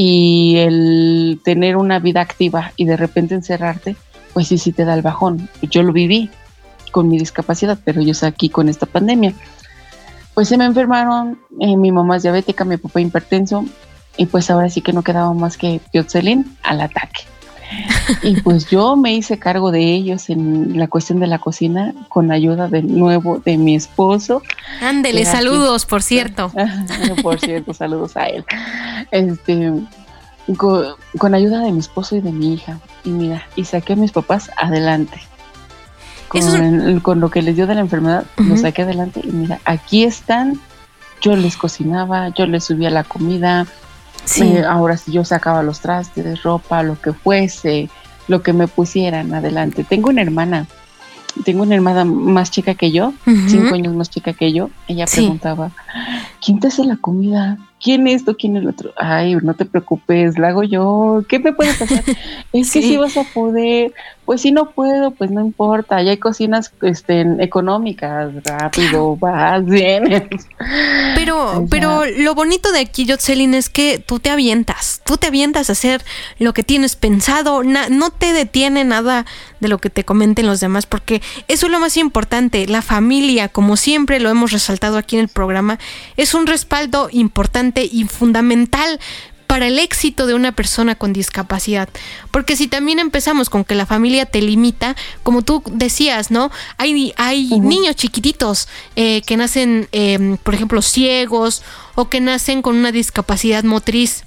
y el tener una vida activa y de repente encerrarte, pues sí, sí te da el bajón. Yo lo viví con mi discapacidad, pero yo estoy aquí con esta pandemia pues se me enfermaron, eh, mi mamá es diabética, mi papá hipertenso, y pues ahora sí que no quedaba más que Piotzelin al ataque. Y pues yo me hice cargo de ellos en la cuestión de la cocina con ayuda de nuevo de mi esposo. Ándele, saludos, por cierto. <laughs> por cierto, saludos a él. Este, con, con, ayuda de mi esposo y de mi hija. Y mira, y saqué a mis papás adelante con, lo que les dio de la enfermedad, lo saqué adelante y mira, aquí están, yo les cocinaba, yo les subía la comida, ahora sí yo sacaba los trastes, ropa, lo que fuese, lo que me pusieran adelante. Tengo una hermana, tengo una hermana más chica que yo, cinco años más chica que yo, ella preguntaba, ¿quién te hace la comida? ¿Quién es esto? ¿Quién es el otro? Ay, no te preocupes, la hago yo. ¿Qué me puede pasar? <laughs> es que si vas a poder. Pues si no puedo, pues no importa. Ya hay cocinas este, económicas, rápido, vas bien. Pero, <laughs> pero lo bonito de aquí, Jocelyn, es que tú te avientas. Tú te avientas a hacer lo que tienes pensado. no te detiene nada de lo que te comenten los demás, porque eso es lo más importante. La familia, como siempre lo hemos resaltado aquí en el programa, es un respaldo importante y fundamental para el éxito de una persona con discapacidad. Porque si también empezamos con que la familia te limita, como tú decías, ¿no? Hay, hay niños chiquititos eh, que nacen, em, por ejemplo, ciegos o que nacen con una discapacidad motriz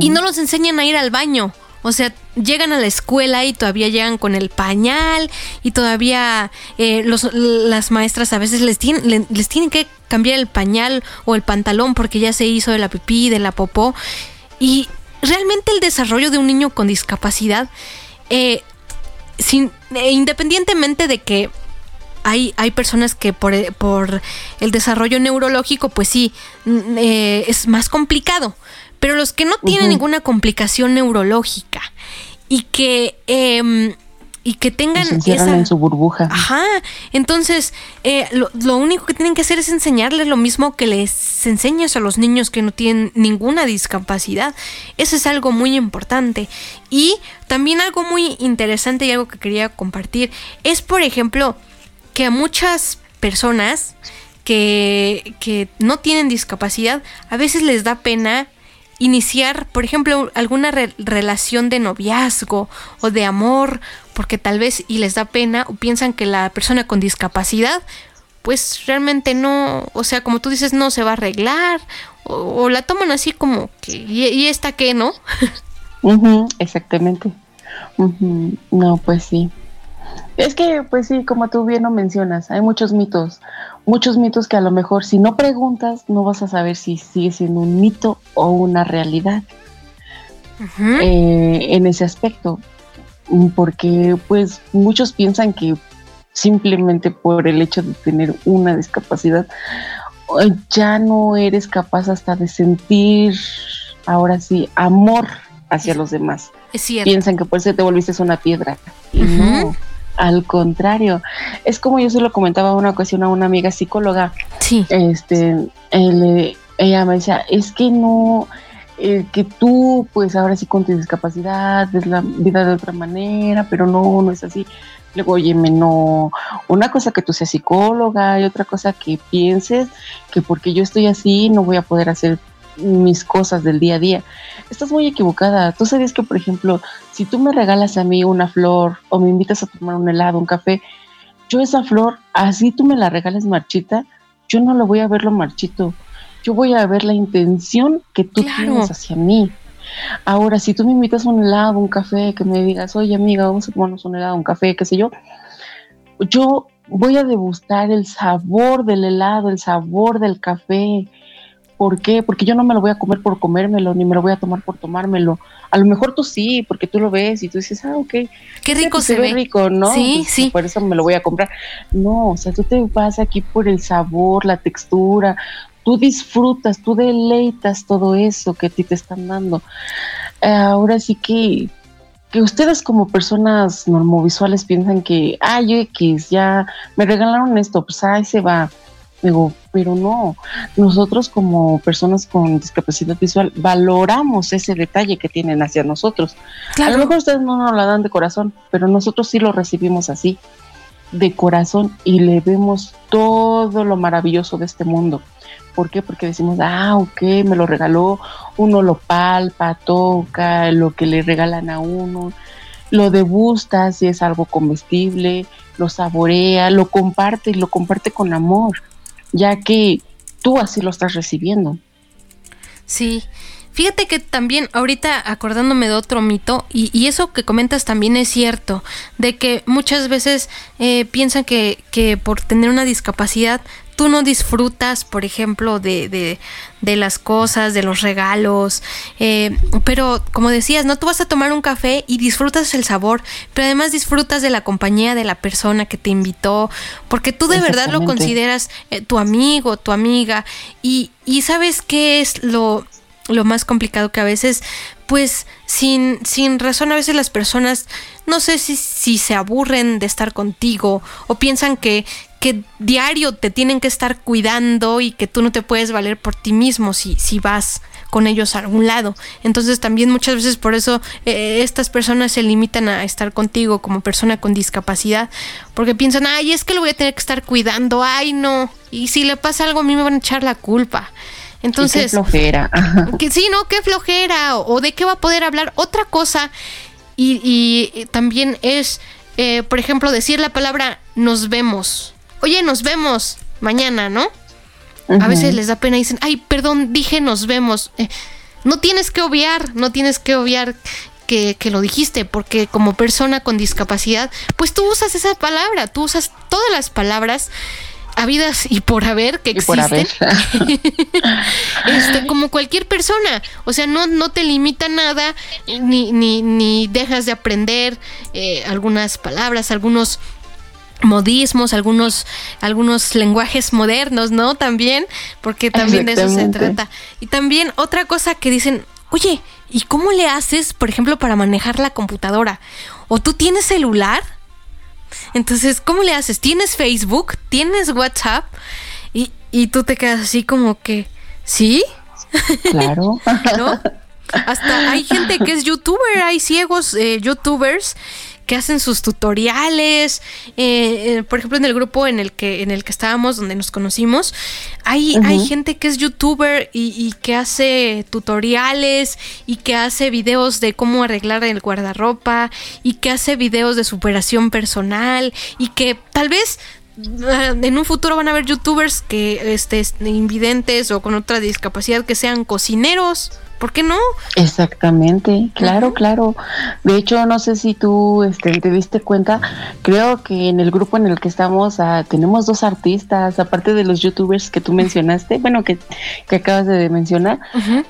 y no los enseñan a ir al baño O sea, llegan a la escuela y todavía llegan con el pañal y todavía eh, las maestras a veces les tienen, les tienen que cambiar el pañal o el pantalón porque ya se hizo de la pipí, de la popó. Y realmente el desarrollo de un niño con discapacidad, eh, sin, eh, independientemente de que hay, hay, personas que por, por, el desarrollo neurológico, pues sí, es más complicado. Pero los que no tienen ninguna complicación neurológica y que em, y que tengan se esa en su burbuja. Ajá. Entonces, eh, lo, único que tienen que hacer es enseñarles lo mismo que les enseñas a los niños que no tienen ninguna discapacidad. Eso es algo muy importante. Y también algo muy interesante y algo que quería compartir es, por ejemplo, que a muchas personas que, que no tienen discapacidad, a veces les da pena iniciar, por ejemplo, alguna relación de noviazgo o de amor, porque tal vez y les da pena o piensan que la persona con discapacidad, pues realmente no, o sea, como tú dices, no se va a arreglar, o, la toman así como que, ¿y, esta qué, no? <laughs> exactamente. No, pues sí. Es que, pues sí, como tú bien lo mencionas, hay muchos mitos, muchos mitos que a lo mejor si no preguntas no vas a saber si sigue siendo un mito o una realidad eh, en ese aspecto, porque pues muchos piensan que simplemente por el hecho de tener una discapacidad ya no eres capaz hasta de sentir, ahora sí, amor hacia los demás. Piensan que por eso te volviste una piedra. Y no al contrario, es como yo se lo comentaba una ocasión a una amiga psicóloga. Sí. Este, ella me decía, es que no, eh, que tú, pues ahora sí con tu discapacidad, ves la vida de otra manera, pero no, no es así. Luego, oye, no, una cosa que tú seas psicóloga y otra cosa que pienses que porque yo estoy así no voy a poder hacer mis cosas del día a día. Estás muy equivocada. Tú sabías que, por ejemplo, si tú me regalas a mí una flor o me invitas a tomar un helado, un café, yo esa flor, así tú me la regales marchita, yo no lo voy a ver lo marchito. Yo voy a ver la intención que tú tienes hacia mí. Ahora, si tú me invitas a un helado, un café, que me digas, oye amiga, vamos a tomarnos un helado, un café, qué sé yo, yo voy a degustar el sabor del helado, el sabor del café, ¿Por qué? Porque yo no me lo voy a comer por comérmelo, ni me lo voy a tomar por tomármelo. A lo mejor tú sí, porque tú lo ves y tú dices, ah, ok. Qué rico se, ve. rico, ¿no? Sí, sí. Por eso me lo voy a comprar. No, o sea, tú te vas aquí por el sabor, la textura. Tú disfrutas, tú deleitas todo eso que a ti te están dando. ahora sí que que ustedes como personas normovisuales piensan que, ay, X, ya me regalaron esto, pues ahí se va. Digo, pero no, nosotros como personas con discapacidad visual valoramos ese detalle que tienen hacia nosotros. A lo mejor ustedes no nos la dan de corazón, pero nosotros sí lo recibimos así, de corazón, y le vemos todo lo maravilloso de este mundo. ¿Por qué? Porque decimos, ah, ok, me lo regaló, uno lo palpa, toca, lo que le regalan a uno, lo degusta si es algo comestible, lo saborea, lo comparte y lo comparte con amor ya que tú así lo estás recibiendo. Sí. Fíjate que también ahorita acordándome de otro mito, y, eso que comentas también es cierto, de que muchas veces eh, piensan que, que por tener una discapacidad tú no disfrutas, por ejemplo, de, de, de las cosas, de los regalos, eh, pero como decías, no, tú vas a tomar un café y disfrutas el sabor, pero además disfrutas de la compañía de la persona que te invitó, porque tú de verdad lo consideras eh, tu amigo, tu amiga, y, y sabes qué es lo, lo más complicado que a veces pues sin, sin razón a veces las personas no sé si, si se aburren de estar contigo o piensan que, que diario te tienen que estar cuidando y que tú no te puedes valer por ti mismo si, si vas con ellos a algún lado. Entonces también muchas veces por eso eh, estas personas se limitan a estar contigo como persona con discapacidad, porque piensan, ay, es que lo voy a tener que estar cuidando, ay, no, y si le pasa algo a mí me van a echar la culpa. Entonces, qué flojera. Que, sí, no, qué flojera, o, de qué va a poder hablar. Otra cosa, y, y también es, eh, por ejemplo, decir la palabra nos vemos oye, nos vemos mañana, ¿no? A veces les da pena y dicen, ay, perdón, dije nos vemos. Eh, no tienes que obviar, no tienes que obviar que, que, lo dijiste, porque como persona con discapacidad, pues tú usas esa palabra, tú usas todas las palabras habidas y por haber que existen. <laughs> este, como cualquier persona. O sea, no, no te limita nada, ni, ni, ni dejas de aprender eh, algunas palabras, algunos modismos, algunos, algunos lenguajes modernos, ¿no? También, porque también de eso se trata. Y también otra cosa que dicen, oye, ¿y cómo le haces, por ejemplo, para manejar la computadora? ¿O tú tienes celular? Entonces, ¿cómo le haces? ¿Tienes Facebook? ¿Tienes WhatsApp? Y, y tú te quedas así como que, ¿sí? Claro. <laughs> ¿No? Hasta hay gente que es youtuber, hay ciegos eh, youtubers que hacen sus tutoriales. Eh, eh, por ejemplo, en el grupo en el que, en el que estábamos, donde nos conocimos, hay, hay gente que es youtuber y, que hace tutoriales y que hace videos de cómo arreglar el guardarropa y que hace videos de superación personal y que tal vez en un futuro van a haber youtubers que este, invidentes o con otra discapacidad que sean cocineros. ¿Por qué no? Exactamente, claro, claro. De hecho, no sé si tú este, te diste cuenta, creo que en el grupo en el que estamos ah, tenemos dos artistas, aparte de los youtubers que tú mencionaste, bueno, que, que acabas de mencionar,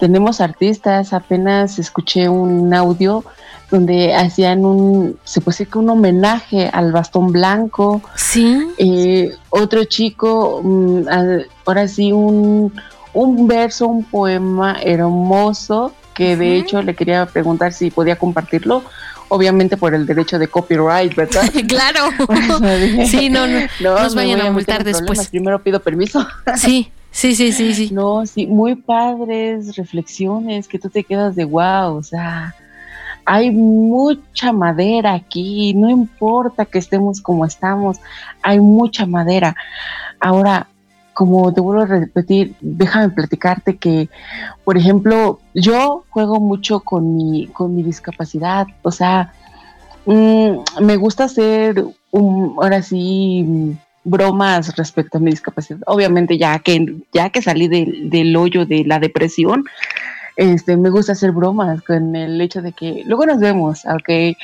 tenemos artistas, apenas escuché un audio donde hacían un, se puede decir que un homenaje al bastón blanco. Sí. Eh, otro chico, mm, ahora sí, un un verso, un poema hermoso que de hecho le quería preguntar si podía compartirlo. Obviamente por el derecho de copyright, ¿verdad? <laughs> claro. <laughs> sí, no, no, nos vayan a multar después. Primero pido permiso. <laughs> sí, sí, sí, sí, sí. No, sí, muy padres reflexiones que tú te quedas de wow, o sea, hay mucha madera aquí, no importa que estemos como estamos, hay mucha madera. Ahora, como te vuelvo a repetir, déjame platicarte que, por ejemplo, yo juego mucho con mi, con mi discapacidad, o sea, mm, me gusta hacer, ahora sí, bromas respecto a mi discapacidad. Obviamente ya que, ya que salí del hoyo de la depresión, este, me gusta hacer bromas con el hecho de que luego nos vemos, ¿ok?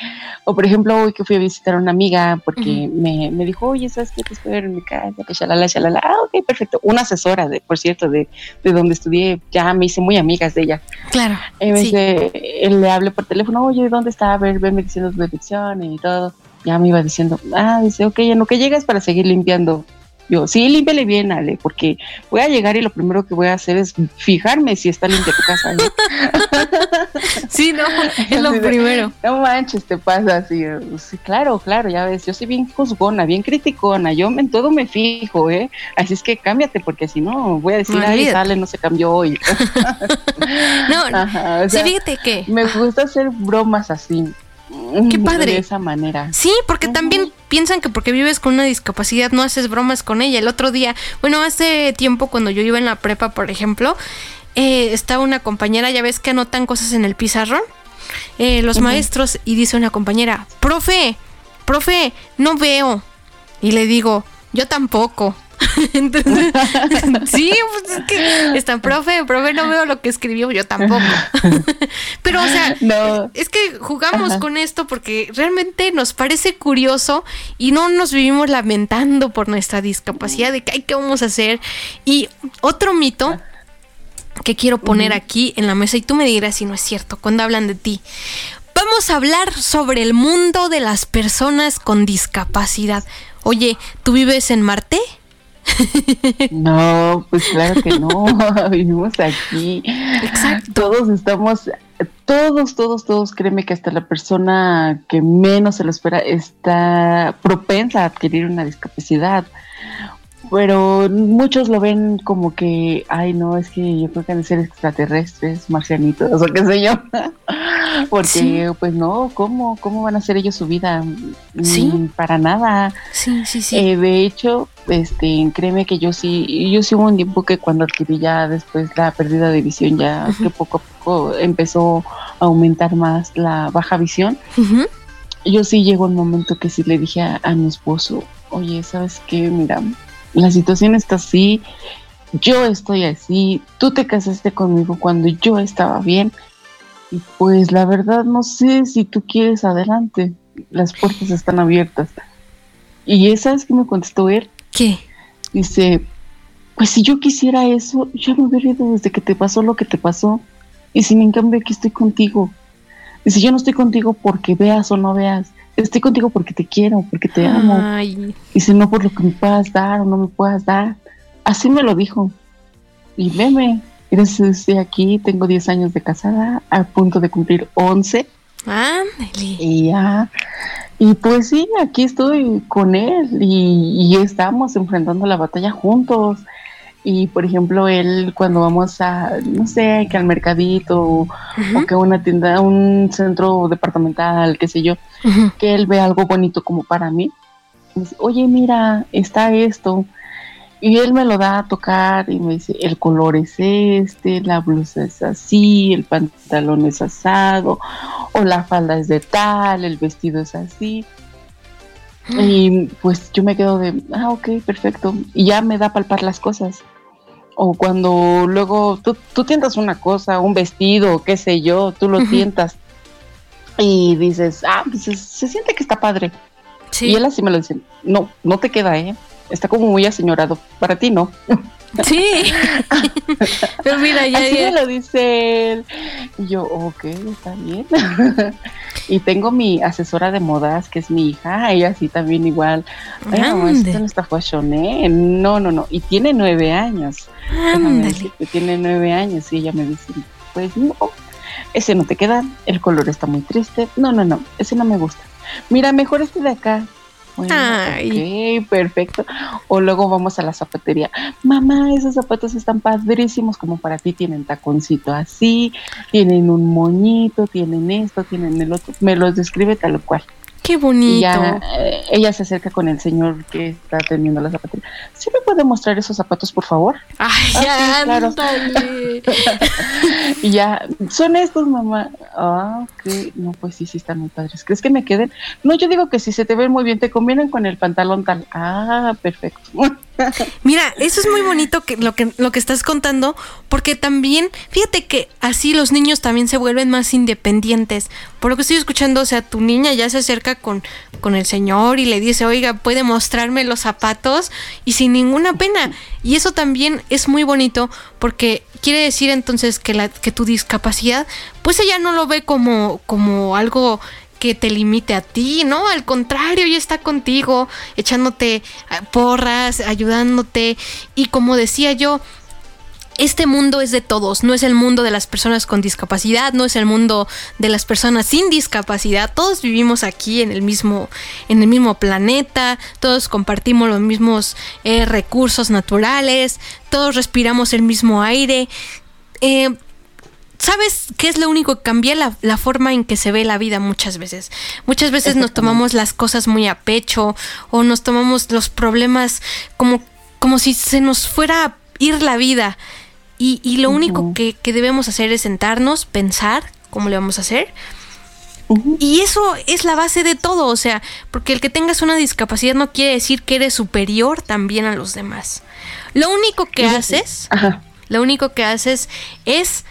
O por ejemplo, hoy que fui a visitar a una amiga porque me, me, dijo, oye, ¿sabes qué? Te espero en mi casa, que shalala, shalala. Ah, ok, perfecto. Una asesora, de, por cierto, de, de donde estudié, ya me hice muy amigas de ella. Claro. Y me dice, le hablé por teléfono, oye, ¿dónde está? A ver, venme diciendo su ficción y todo. Ya me iba diciendo, ah, dice, ok, en lo que llegas para seguir limpiando yo, sí, límpiale bien, Ale, porque voy a llegar y lo primero que voy a hacer es fijarme si está limpia tu casa. <laughs> sí, no, es lo primero. No manches, te pasa así. Sí, claro, claro, ya ves, yo soy bien juzgona, bien criticona, yo en todo me fijo, ¿eh? Así es que cámbiate, porque si no, voy a decir, ay, sale, no se cambió hoy. <laughs> no, <laughs> sí, fíjate que... Me gusta hacer bromas así. Qué padre. De esa manera. Sí, porque también piensan que porque vives con una discapacidad no haces bromas con ella. El otro día, bueno, hace tiempo cuando yo iba en la prepa, por ejemplo, eh, estaba una compañera, ya ves que anotan cosas en el pizarrón, eh, los maestros, y dice una compañera, profe, profe, no veo. Y le digo, yo tampoco. <laughs> Entonces, <laughs> sí, pues es que está, profe, profe, no veo lo que escribió, yo tampoco. <laughs> Pero, o sea, es que jugamos con esto porque realmente nos parece curioso y no nos vivimos lamentando por nuestra discapacidad de que, hay ¿qué vamos a hacer? Y otro mito que quiero poner aquí en la mesa y tú me dirás si no es cierto cuando hablan de ti. Vamos a hablar sobre el mundo de las personas con discapacidad. Oye, ¿tú vives en Marte? No, pues claro que no, <laughs> vivimos aquí. Exacto. Todos estamos, todos, todos, todos, créeme que hasta la persona que menos se lo espera está propensa a adquirir una discapacidad pero muchos lo ven como que, ay, no, es que yo creo que han de ser extraterrestres, marcianitos, o qué sé yo. <laughs> Porque, pues no, ¿cómo, ¿cómo van a hacer ellos su vida? Sí. Mm, para nada. Sí, sí, sí. Eh, de hecho, este, créeme que yo sí, yo sí hubo un tiempo que cuando adquirí ya después la pérdida de visión, ya que poco a poco empezó a aumentar más la baja visión. Yo sí llegó un momento que sí le dije a, a mi esposo, oye, ¿sabes qué? Mira, la situación está así, yo estoy así, tú te casaste conmigo cuando yo estaba bien pues la verdad no sé si tú quieres adelante. Las puertas están abiertas. Y ¿sabes qué me contestó él? ¿Qué? Dice, pues si yo quisiera eso, ya me hubiera ido desde que te pasó lo que te pasó. Y si en cambio aquí estoy contigo. Dice, yo no estoy contigo porque veas o no veas. Estoy contigo porque te quiero, porque te amo. Ay, Dice, no por lo que me puedas dar o no me puedas dar. Así me lo dijo. Y veme, gracias, estoy aquí, tengo 10 años de casada, a punto de cumplir 11. ándale. Y ya, y pues sí, aquí estoy con él y, y estamos enfrentando la batalla juntos. Y por ejemplo, él cuando vamos a, no sé, que al mercadito o, que a una tienda, un centro departamental, qué sé yo, que él ve algo bonito como para mí. Me dice, oye, mira, está esto. Y él me lo da a tocar y me dice, el color es este, la blusa es así, el pantalón es asado, o la falda es de tal, el vestido es así. Y pues yo me quedo de, ah, ok, perfecto. Y ya me da palpar las cosas. O cuando luego tú, tú tientas una cosa, un vestido, qué sé yo, tú lo Ujú. tientas y dices, ah, pues se, se siente que está padre. Sí, Y él así me lo dice, no, no te queda, ¿eh? Está como muy aseñorado. Para ti no. Sí. <laughs> Pero mira, ya, Así ya- me lo dice él. Y yo, ok, está bien. <laughs> y tengo mi asesora de modas, que es mi hija, ella sí también igual. Ay, esto no está fashion, ¿eh? No, no, no. Y tiene nueve años. Tiene nueve años y ella me dice, pues no, ese no te queda, el color está muy triste, no, no, no, ese no me gusta. Mira, mejor este de acá. Bueno, Ay. ok, perfecto. O luego vamos a la zapatería. Mamá, esos zapatos están padrísimos, como para ti tienen taconcito así, tienen un moñito, tienen esto, tienen el otro. Me los describe tal cual. Qué bonito. Y ya eh, ella se acerca con el señor que está atendiendo la zapatería. ¿Sí me puede mostrar esos zapatos, por favor? Ay, Ah, claro. <laughs> Y ya, son estos, mamá. Ah, ok. No, pues sí, sí están muy padres. ¿Crees que me queden? No, yo digo que si se te ven muy bien, te combinan con el pantalón tal. Ah, perfecto. <laughs> Mira, eso es muy bonito que lo que lo que estás contando, porque también, fíjate que así los niños también se vuelven más independientes. Por lo que estoy escuchando, o sea, tu niña ya se acerca con, con el señor y le dice, oiga, puede mostrarme los zapatos y sin ninguna pena. Y eso también es muy bonito porque quiere decir entonces que la, que tu discapacidad, pues ella no lo ve como, como algo que te limite a ti, ¿no? Al contrario, ella está contigo, echándote ah, porras, ayudándote. Y como decía yo, este mundo es de todos, no es el mundo de las personas con discapacidad, no es el mundo de las personas sin discapacidad. Todos vivimos aquí en el mismo, en el mismo planeta, todos compartimos los mismos eh, recursos naturales, todos respiramos el mismo aire. Eh, ¿Sabes qué es lo único que cambia? La, la, forma en que se ve la vida muchas veces. Muchas veces nos tomamos las cosas muy a pecho o nos tomamos los problemas como, como si se nos fuera a ir la vida. Y, y lo uh -huh. único que, que, debemos hacer es sentarnos, pensar cómo le vamos a hacer. Uh -huh. Y eso es la base de todo, o sea, porque el que tengas una discapacidad no quiere decir que eres superior también a los demás. Lo único que haces, Ajá. lo único que haces es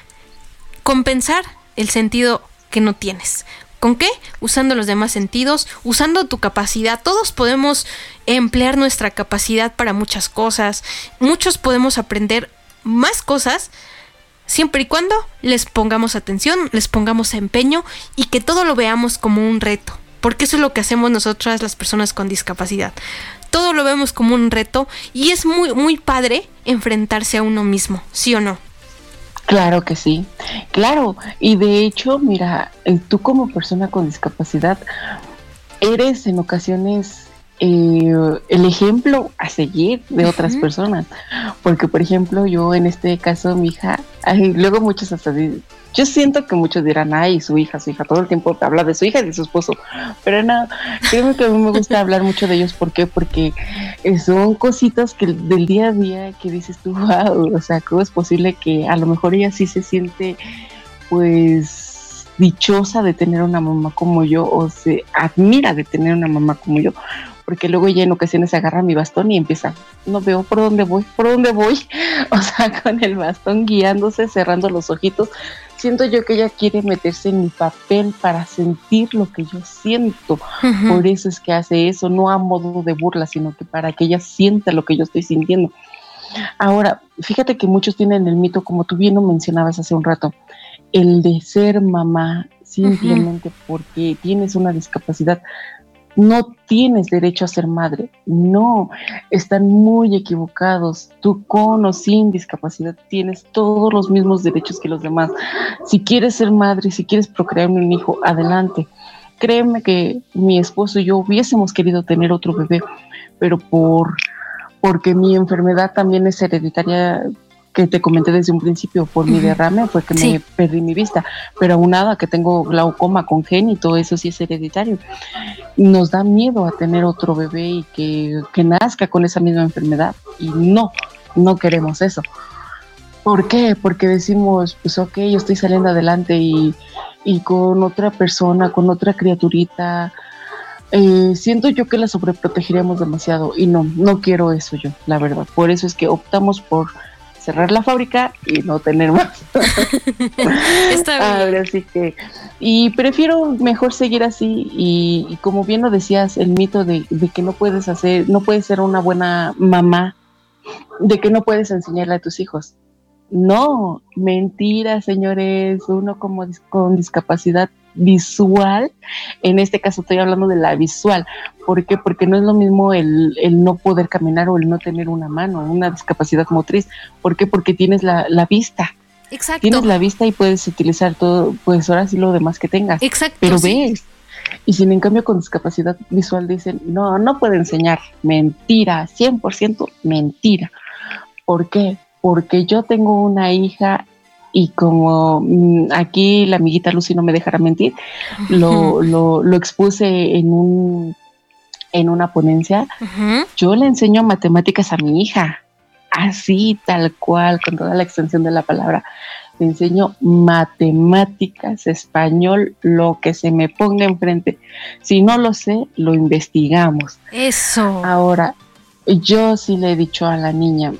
compensar el sentido que no tienes. ¿Con qué? Usando los demás sentidos, usando tu capacidad. Todos podemos emplear nuestra capacidad para muchas cosas. Muchos podemos aprender más cosas siempre y cuando les pongamos atención, les pongamos empeño y que todo lo veamos como un reto. Porque eso es lo que hacemos nosotras las personas con discapacidad. Todo lo vemos como un reto y es muy, muy padre enfrentarse a uno mismo, ¿sí o no? Claro que sí, claro. Y de hecho, mira, tú como persona con discapacidad eres en ocasiones eh, el ejemplo a seguir de otras uh -huh. personas. Porque, por ejemplo, yo en este caso, mi hija, ay, luego muchos hasta yo siento que muchos dirán, ay, su hija, su hija, todo el tiempo habla de su hija y de su esposo. Pero no, créeme que a mí me gusta hablar mucho de ellos. ¿Por qué? Porque son cositas que del día a día que dices tú, wow, o sea, ¿cómo es posible que a lo mejor ella sí se siente, pues, dichosa de tener una mamá como yo o se admira de tener una mamá como yo? porque luego ella en ocasiones agarra mi bastón y empieza, no veo por dónde voy, por dónde voy, <laughs> o sea, con el bastón guiándose, cerrando los ojitos, siento yo que ella quiere meterse en mi papel para sentir lo que yo siento. Por eso es que hace eso, no a modo de burla, sino que para que ella sienta lo que yo estoy sintiendo. Ahora, fíjate que muchos tienen el mito, como tú bien lo mencionabas hace un rato, el de ser mamá simplemente porque tienes una discapacidad no tienes derecho a ser madre. No, están muy equivocados. Tú con o sin discapacidad tienes todos los mismos derechos que los demás. Si quieres ser madre, si quieres procrear un hijo, adelante. Créeme que mi esposo y yo hubiésemos querido tener otro bebé, pero por porque mi enfermedad también es hereditaria que te comenté desde un principio por mi derrame fue que me perdí mi vista, pero aunado a que tengo glaucoma congénito, eso sí es hereditario. Nos da miedo a tener otro bebé y que, que nazca con esa misma enfermedad y no, no queremos eso. ¿Por qué? Porque decimos, pues ok, yo estoy saliendo adelante y, y con otra persona, con otra criaturita, eh, siento yo que la sobreprotegeríamos demasiado y no, no quiero eso yo, la verdad. Por eso es que optamos por cerrar la fábrica y no tener más. <laughs> Está bien. Ahora sí que, y prefiero mejor seguir así y, como bien lo decías, el mito de, que no puedes hacer, no puedes ser una buena mamá, de que no puedes enseñarle a tus hijos. No, mentira, señores, uno como con discapacidad visual, en este caso estoy hablando de la visual, ¿por qué? Porque no es lo mismo el, no poder caminar o el no tener una mano, una discapacidad motriz, ¿por qué? Porque tienes la, vista. Exacto. Tienes la vista y puedes utilizar todo, pues ahora sí lo demás que tengas. Exacto. Pero ves. Y sin en cambio con discapacidad visual dicen, no, no puede enseñar. Mentira, 100% mentira. ¿Por qué? Porque yo tengo una hija y como mm, aquí la amiguita Lucy no me dejará mentir, lo, lo, lo expuse en un en una ponencia, yo le enseño matemáticas a mi hija, así tal cual, con toda la extensión de la palabra. Le enseño matemáticas, español, lo que se me ponga enfrente. Si no lo sé, lo investigamos. Eso. Ahora, yo sí le he dicho a la niña,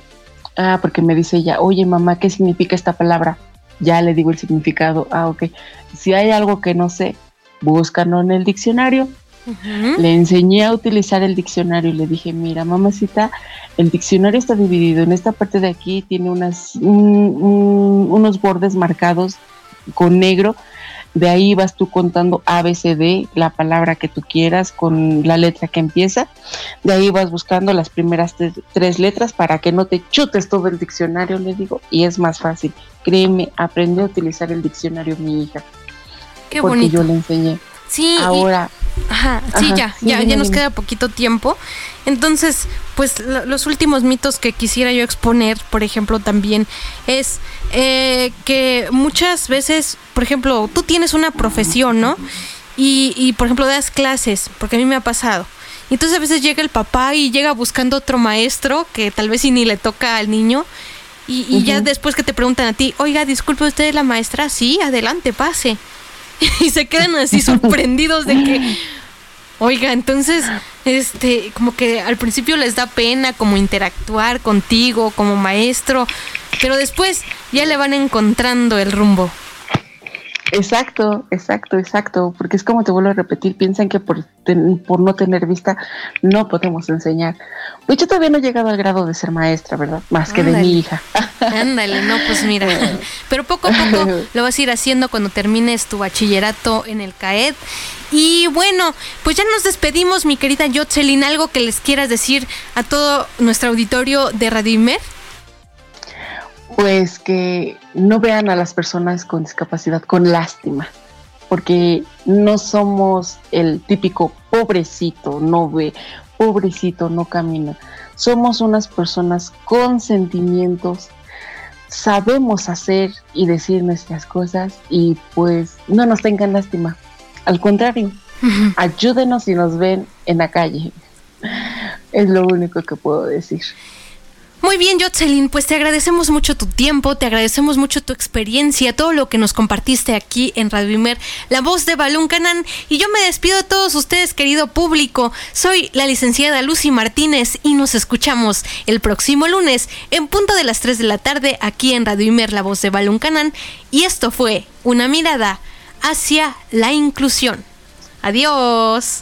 Ah, porque me dice ella, oye mamá, ¿qué significa esta palabra? Ya le digo el significado. Ah, ok. Si hay algo que no sé, búscalo en el diccionario. Le enseñé a utilizar el diccionario y le dije, mira, mamacita, el diccionario está dividido. En esta parte de aquí tiene unas, unos bordes marcados con negro de ahí vas tú contando A, B, C, D, la palabra que tú quieras con la letra que empieza. De ahí vas buscando las primeras tres letras para que no te chutes todo el diccionario, le digo. Y es más fácil. Créeme, aprende a utilizar el diccionario mi hija. Qué porque yo le enseñé. Sí. Ahora. Ajá, sí, ya, ya, ya nos queda poquito tiempo. Entonces, pues los últimos mitos que quisiera yo exponer, por ejemplo, también es eh, que muchas veces, por ejemplo, tú tienes una profesión, ¿no? Y, y, por ejemplo, das clases, porque a mí me ha pasado. Y entonces a veces llega el papá y llega buscando otro maestro que tal vez ni le toca al niño. Y, y ya después que te preguntan a ti, oiga, disculpe, ¿usted es la maestra? Sí, adelante, pase. <laughs> y se quedan así <laughs> sorprendidos de que, oiga, entonces, este, como que al principio les da pena como interactuar contigo como maestro, pero después ya le van encontrando el rumbo. Exacto, exacto, exacto, porque es como te vuelvo a repetir, piensan que por, por no tener vista no podemos enseñar. Pues yo todavía no he llegado al grado de ser maestra, ¿verdad? Más que de mi hija. <laughs> Ándale, no, pues mira, <laughs> pero poco a poco lo vas a ir haciendo cuando termines tu bachillerato en el CAED. Y bueno, pues ya nos despedimos, mi querida Yotzelin, algo que les quieras decir a todo nuestro auditorio de Radio pues que no vean a las personas con discapacidad con lástima, porque no somos el típico pobrecito, no ve, pobrecito, no camina. Somos unas personas con sentimientos, sabemos hacer y decir nuestras cosas y pues no nos tengan lástima. Al contrario, ayúdenos si nos ven en la calle. Es lo único que puedo decir. Muy bien, Jocelyn, pues te agradecemos mucho tu tiempo, te agradecemos mucho tu experiencia, todo lo que nos compartiste aquí en Radio Imer, la voz de Balún Canán. Y yo me despido de todos ustedes, querido público. Soy la licenciada Lucy Martínez y nos escuchamos el próximo lunes en punto de las 3 de la tarde aquí en Radio Imer, la voz de Balún Canán. Y esto fue una mirada hacia la inclusión. Adiós.